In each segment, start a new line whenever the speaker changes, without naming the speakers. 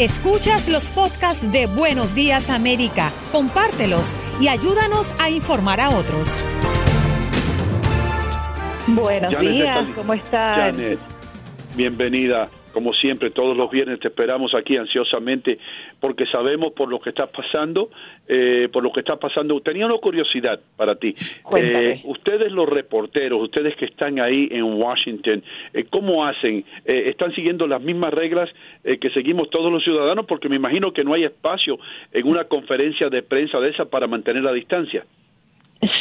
Escuchas los podcasts de Buenos Días América, compártelos y ayúdanos a informar a otros.
Buenos días, ¿cómo estás?
bienvenida. Como siempre, todos los viernes te esperamos aquí ansiosamente porque sabemos por lo que está pasando, eh, por lo que está pasando. Tenía una curiosidad para ti. Eh, ustedes los reporteros, ustedes que están ahí en Washington, eh, ¿cómo hacen? ¿Están siguiendo las mismas reglas que seguimos todos los ciudadanos? Porque me imagino que no hay espacio en una conferencia de prensa de esa para mantener la distancia.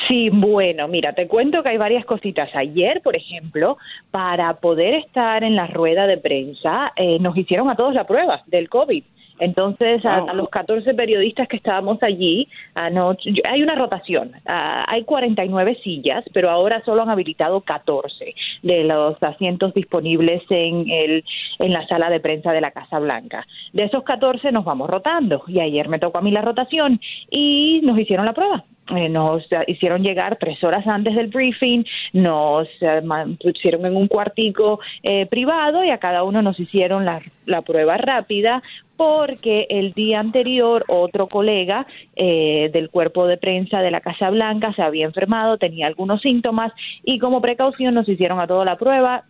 Sí, bueno, mira, te cuento que hay varias cositas. Ayer, por ejemplo, para poder estar en la rueda de prensa, eh, nos hicieron a todos la prueba del COVID. Entonces, a, los 14 periodistas que estábamos allí, hay una rotación. hay 49 sillas, pero ahora solo han habilitado 14 de los asientos disponibles en, el, en la sala de prensa de la Casa Blanca. De esos 14 nos vamos rotando y ayer me tocó a mí la rotación y nos hicieron la prueba. Eh, nos hicieron llegar tres horas antes del briefing, nos eh, pusieron en un cuartico eh, privado y a cada uno nos hicieron la, la, prueba rápida porque el día anterior otro colega del cuerpo de prensa de la Casa Blanca se había enfermado, tenía algunos síntomas y como precaución nos hicieron a toda la prueba,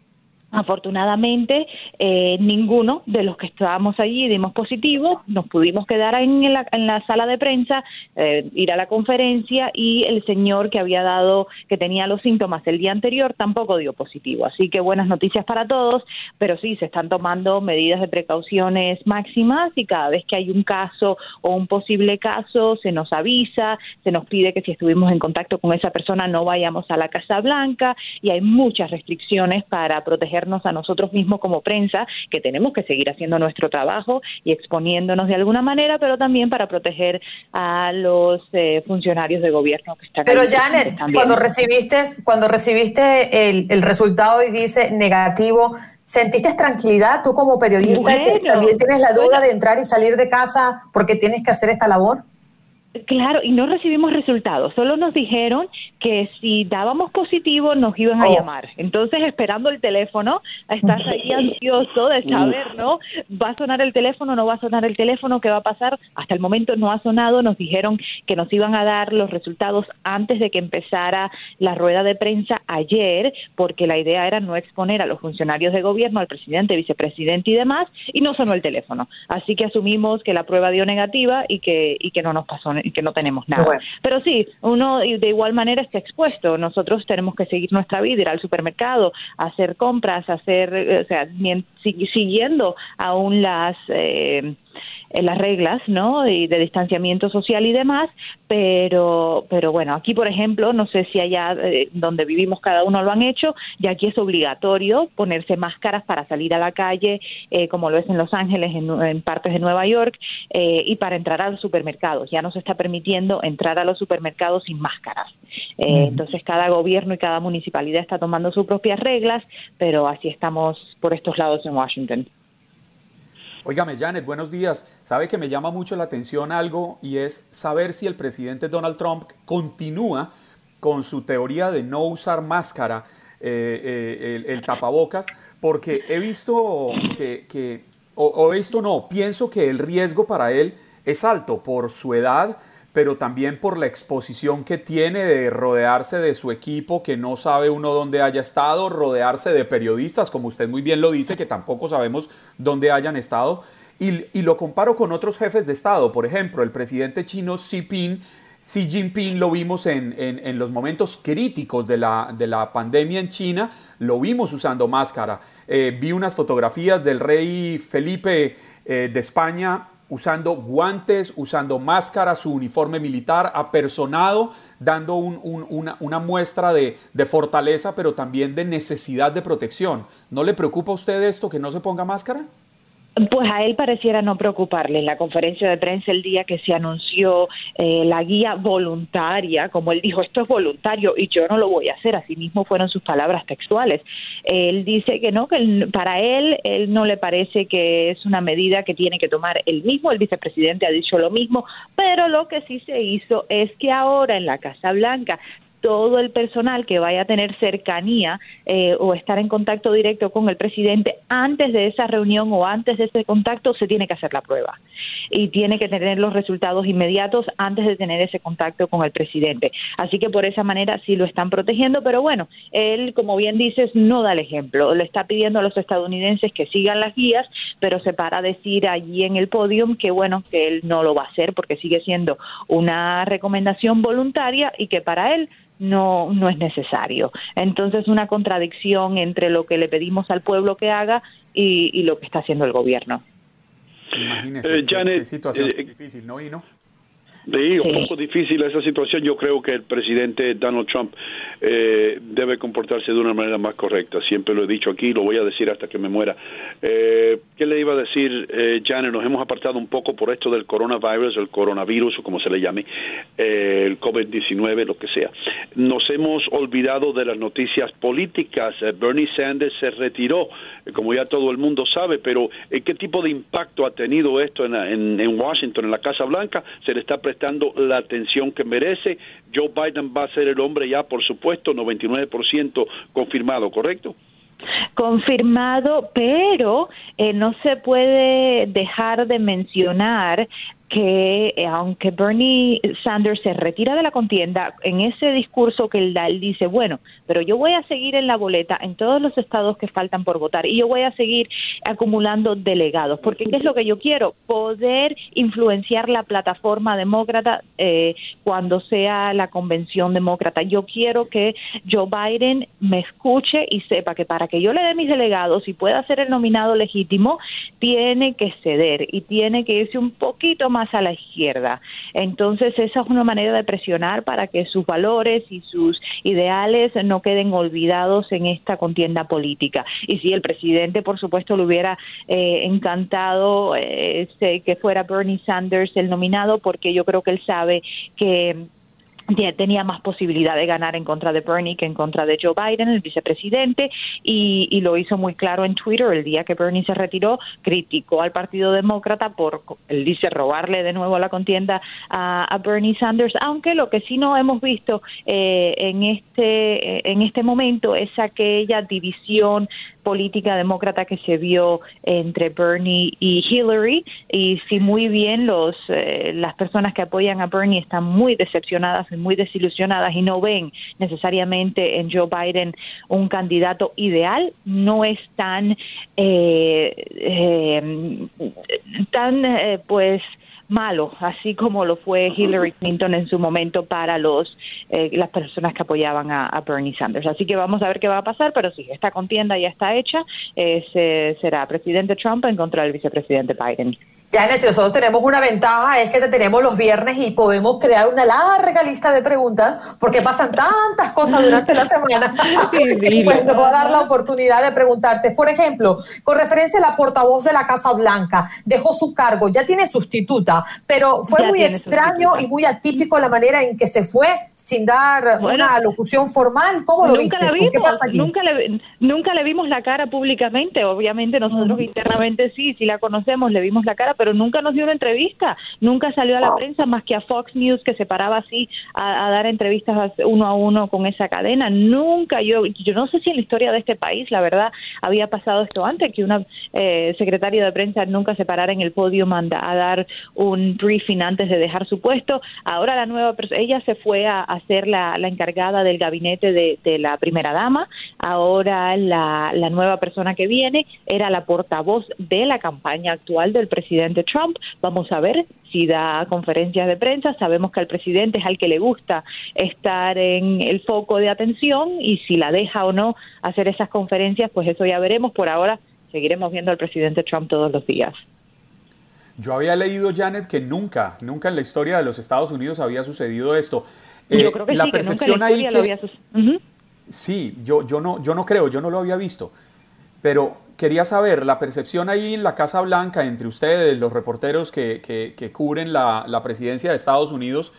Afortunadamente, eh, ninguno de los que estábamos allí dimos positivo, nos pudimos quedar en la, en la sala de prensa, eh, ir a la conferencia y el señor que había dado, que tenía los síntomas el día anterior, tampoco dio positivo. Así que buenas noticias para todos, pero sí, se están tomando medidas de precauciones máximas y cada vez que hay un caso o un posible caso, se nos avisa, se nos pide que si estuvimos en contacto con esa persona no vayamos a la Casa Blanca y hay muchas restricciones para proteger a nosotros mismos como prensa, que tenemos que seguir haciendo nuestro trabajo y exponiéndonos de alguna manera, pero también para proteger a los eh, funcionarios de gobierno que están
Pero Janet, cuando recibiste, cuando recibiste el, el resultado y dice negativo, ¿Sentiste tranquilidad tú como periodista? ¿También tienes la duda de entrar y salir de casa porque tienes que hacer esta labor?
Claro, y no recibimos resultados, solo nos dijeron que si dábamos positivo nos iban a oh. llamar. Entonces, esperando el teléfono, estás ahí ansioso de saber, ¿no? ¿Va a sonar el teléfono, no va a sonar el teléfono? ¿Qué va a pasar? Hasta el momento no ha sonado, nos dijeron que nos iban a dar los resultados antes de que empezara la rueda de prensa ayer, porque la idea era no exponer a los funcionarios de gobierno, al presidente, vicepresidente y demás, y no sonó el teléfono. Así que asumimos que la prueba dio negativa y que, y que no nos pasó que no tenemos nada. Pero sí, uno de igual manera está expuesto. Nosotros tenemos que seguir nuestra vida, ir al supermercado, hacer compras, hacer, eh, o sea, siguiendo aún las... Eh, las reglas, ¿no? Y de distanciamiento social y demás, pero, pero bueno, aquí por ejemplo, no sé si allá eh, donde vivimos cada uno lo han hecho, y aquí es obligatorio ponerse máscaras para salir a la calle, eh, como lo es en Los Ángeles, en, partes de Nueva York, eh, y para entrar a los supermercados. Ya no se está permitiendo entrar a los supermercados sin máscaras. Entonces cada gobierno y cada municipalidad está tomando sus propias reglas, pero así estamos por estos lados en Washington.
Óigame, Janet, buenos días. Sabe que me llama mucho la atención algo y es saber si el presidente Donald Trump continúa con su teoría de no usar máscara, eh, eh, el, tapabocas, porque he visto que, o, esto no, pienso que el riesgo para él es alto por su edad, pero también por la exposición que tiene de rodearse de su equipo, que no sabe uno dónde haya estado, rodearse de periodistas, como usted muy bien lo dice, que tampoco sabemos dónde hayan estado. Y, lo comparo con otros jefes de Estado, por ejemplo, el presidente chino Xi Jinping, Xi Jinping lo vimos en, los momentos críticos de la, de la, pandemia en China, lo vimos usando máscara. Eh, vi unas fotografías del rey Felipe eh, de España usando guantes, usando máscara, su uniforme militar, apersonado, dando una, muestra de, de, fortaleza, pero también de necesidad de protección. ¿No le preocupa a usted esto que no se ponga máscara?
Pues a él pareciera no preocuparle. En la conferencia de prensa el día que se anunció eh, la guía voluntaria, como él dijo, esto es voluntario y yo no lo voy a hacer, así mismo fueron sus palabras textuales. Él dice que no, que para él, él no le parece que es una medida que tiene que tomar él mismo, el vicepresidente ha dicho lo mismo, pero lo que sí se hizo es que ahora en la Casa Blanca todo el personal que vaya a tener cercanía eh, o estar en contacto directo con el presidente antes de esa reunión o antes de ese contacto se tiene que hacer la prueba y tiene que tener los resultados inmediatos antes de tener ese contacto con el presidente. Así que por esa manera sí lo están protegiendo, pero bueno, él, como bien dices, no da el ejemplo. Le está pidiendo a los estadounidenses que sigan las guías, pero se para a decir allí en el podium que bueno, que él no lo va a hacer porque sigue siendo una recomendación voluntaria y que para él no, no es necesario. Entonces, una contradicción entre lo que le pedimos al pueblo que haga y, lo que está haciendo el gobierno.
Imagínese, eh, qué, situación eh, difícil, ¿no? Y no.
Sí, un poco difícil esa situación. Yo creo que el presidente Donald Trump eh, debe comportarse de una manera más correcta. Siempre lo he dicho aquí, lo voy a decir hasta que me muera. Eh, ¿Qué le iba a decir, eh, Janet? Nos hemos apartado un poco por esto del coronavirus, el coronavirus, o como se le llame, el COVID-19, lo que sea. Nos hemos olvidado de las noticias políticas. Bernie Sanders se retiró, como ya todo el mundo sabe, pero ¿qué tipo de impacto ha tenido esto en, en, en Washington, en la Casa Blanca? Se le está prestando la atención que merece. Joe Biden va a ser el hombre ya, por supuesto, 99% confirmado, ¿correcto?
confirmado, pero eh, no se puede dejar de mencionar que eh, aunque Bernie Sanders se retira de la contienda, en ese discurso que él da, él dice, bueno, pero yo voy a seguir en la boleta en todos los estados que faltan por votar y yo voy a seguir acumulando delegados, porque ¿qué es lo que yo quiero? Poder influenciar la plataforma demócrata eh, cuando sea la convención demócrata. Yo quiero que Joe Biden me escuche y sepa que para que yo le dé mis delegados y pueda ser el nominado legítimo, tiene que ceder y tiene que irse un poquito más a la izquierda. Entonces, esa es una manera de presionar para que sus valores y sus ideales no queden olvidados en esta contienda política. Y si el presidente, por supuesto, le hubiera eh, encantado eh, que fuera Bernie Sanders el nominado, porque yo creo que él sabe que tenía más posibilidad de ganar en contra de Bernie que en contra de Joe Biden, el vicepresidente, y, lo hizo muy claro en Twitter el día que Bernie se retiró, criticó al Partido Demócrata por, él dice, robarle de nuevo la contienda a, Bernie Sanders, aunque lo que sí no hemos visto eh, en este en este momento es aquella división política demócrata que se vio entre Bernie y Hillary. Y si muy bien los eh, las personas que apoyan a Bernie están muy decepcionadas y muy desilusionadas y no ven necesariamente en Joe Biden un candidato ideal no es tan eh, eh, tan pues malo, así como lo fue Hillary Clinton en su momento para los eh, las personas que apoyaban a, Bernie Sanders. Así que vamos a ver qué va a pasar, pero sí, esta contienda ya está hecha. Eh, será presidente Trump en contra del vicepresidente Biden.
Ya, si nosotros tenemos una ventaja, es que te tenemos los viernes y podemos crear una larga lista de preguntas, porque pasan tantas cosas durante la semana, pues nos va a dar la oportunidad de preguntarte. Por ejemplo, con referencia a la portavoz de la Casa Blanca, dejó su cargo, ya tiene sustituta, pero fue muy extraño y muy atípico la manera en que se fue sin dar una alocución formal. ¿Cómo lo
nunca
viste?
¿Qué pasa aquí? Nunca le, nunca le vimos la cara públicamente, obviamente nosotros internamente sí, sí la conocemos, le vimos la cara, pero nunca nos dio una entrevista, nunca salió a la prensa más que a Fox News que se paraba así a, dar entrevistas uno a uno con esa cadena. Nunca, yo, yo no sé si en la historia de este país, la verdad, había pasado esto antes, que una eh, secretaria de prensa nunca se parara en el podio manda a dar un briefing antes de dejar su puesto. Ahora la nueva ella se fue a, ser la, encargada del gabinete de, de, la primera dama. Ahora la, la nueva persona que viene era la portavoz de la campaña actual del presidente Trump Vamos a ver si da conferencias de prensa. Sabemos que al presidente es al que le gusta estar en el foco de atención y si la deja o no hacer esas conferencias, pues eso ya veremos. Por ahora seguiremos viendo al presidente Trump todos los días.
Yo había leído, Janet, que nunca, nunca en la historia de los Estados Unidos había sucedido esto.
yo eh, creo que la sí, percepción que ahí que,
Sí, yo, yo, no, yo no creo, yo no lo había visto. Pero quería saber, la percepción ahí en la Casa Blanca entre ustedes, los reporteros que, cubren la, presidencia de Estados Unidos,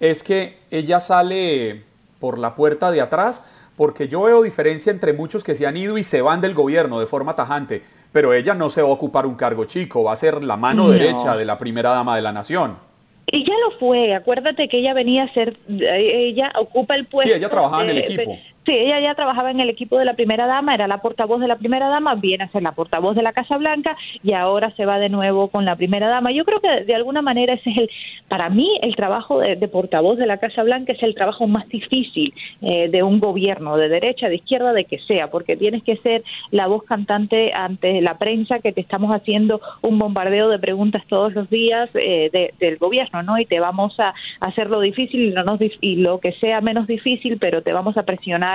es que ella sale por la puerta de atrás, porque yo veo diferencia entre muchos que se han ido y se van del gobierno de forma tajante, pero ella no se va a ocupar un cargo chico, va a ser la mano derecha de la primera dama de la nación.
Y ya lo fue, acuérdate que ella venía a ser, eh, ella ocupa el puesto.
Sí, ella trabajaba en el equipo.
Sí, ella ya trabajaba en el equipo de la primera dama, era la portavoz de la primera dama, viene a ser la portavoz de la Casa Blanca y ahora se va de nuevo con la primera dama. Yo creo que de alguna manera ese es el, para mí, el trabajo de, portavoz de la Casa Blanca es el trabajo más difícil eh, de un gobierno, de derecha, de izquierda, de que sea, porque tienes que ser la voz cantante ante la prensa que te estamos haciendo un bombardeo de preguntas todos los días eh, del gobierno, ¿no? Y te vamos a hacer lo difícil y, no y lo que sea menos difícil, pero te vamos a presionar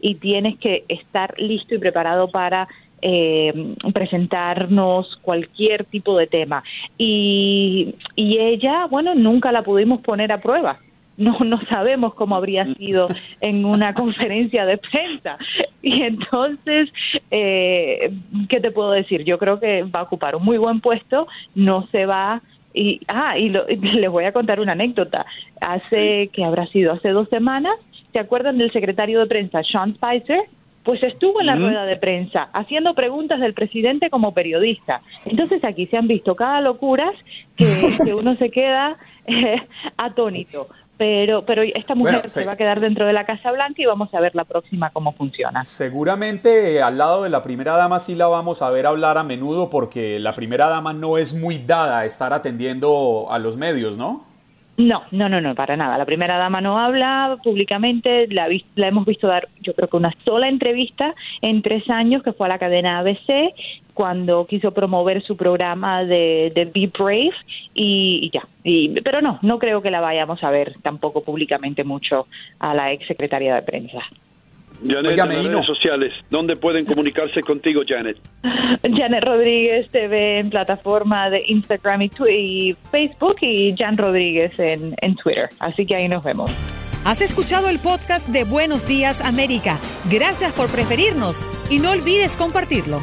y tienes que estar listo y preparado para eh, presentarnos cualquier tipo de tema. Y, y ella, bueno, nunca la pudimos poner a prueba. No, no sabemos cómo habría sido en una conferencia de prensa. Y entonces, eh, ¿qué te puedo decir? Yo creo que va a ocupar un muy buen puesto, no se va y ah y, les voy a contar una anécdota hace que habrá sido hace dos semanas ¿Se acuerdan del secretario de prensa, Sean Spicer? Pues estuvo en la rueda de prensa haciendo preguntas del presidente como periodista. Entonces aquí se han visto cada locuras que, uno se queda eh, atónito. Pero, pero esta mujer se va a quedar dentro de la Casa Blanca y vamos a ver la próxima cómo funciona.
Seguramente eh, al lado de la primera dama sí la vamos a ver hablar a menudo porque la primera dama no es muy dada a estar atendiendo a los medios, ¿no?
No, no, no, no, para nada. La primera dama no habla públicamente, la, la, hemos visto dar, yo creo que una sola entrevista en tres años, que fue a la cadena ABC, cuando quiso promover su programa de, de Be Brave, y, ya. Y, pero no, no creo que la vayamos a ver tampoco públicamente mucho a la ex secretaria de prensa.
Janet, en las redes sociales, ¿dónde pueden comunicarse contigo, Janet?
Janet Rodríguez TV en plataforma de Instagram y, Facebook y Jan Rodríguez en, en Twitter. Así que ahí nos vemos.
Has escuchado el podcast de Buenos Días América. Gracias por preferirnos y no olvides compartirlo.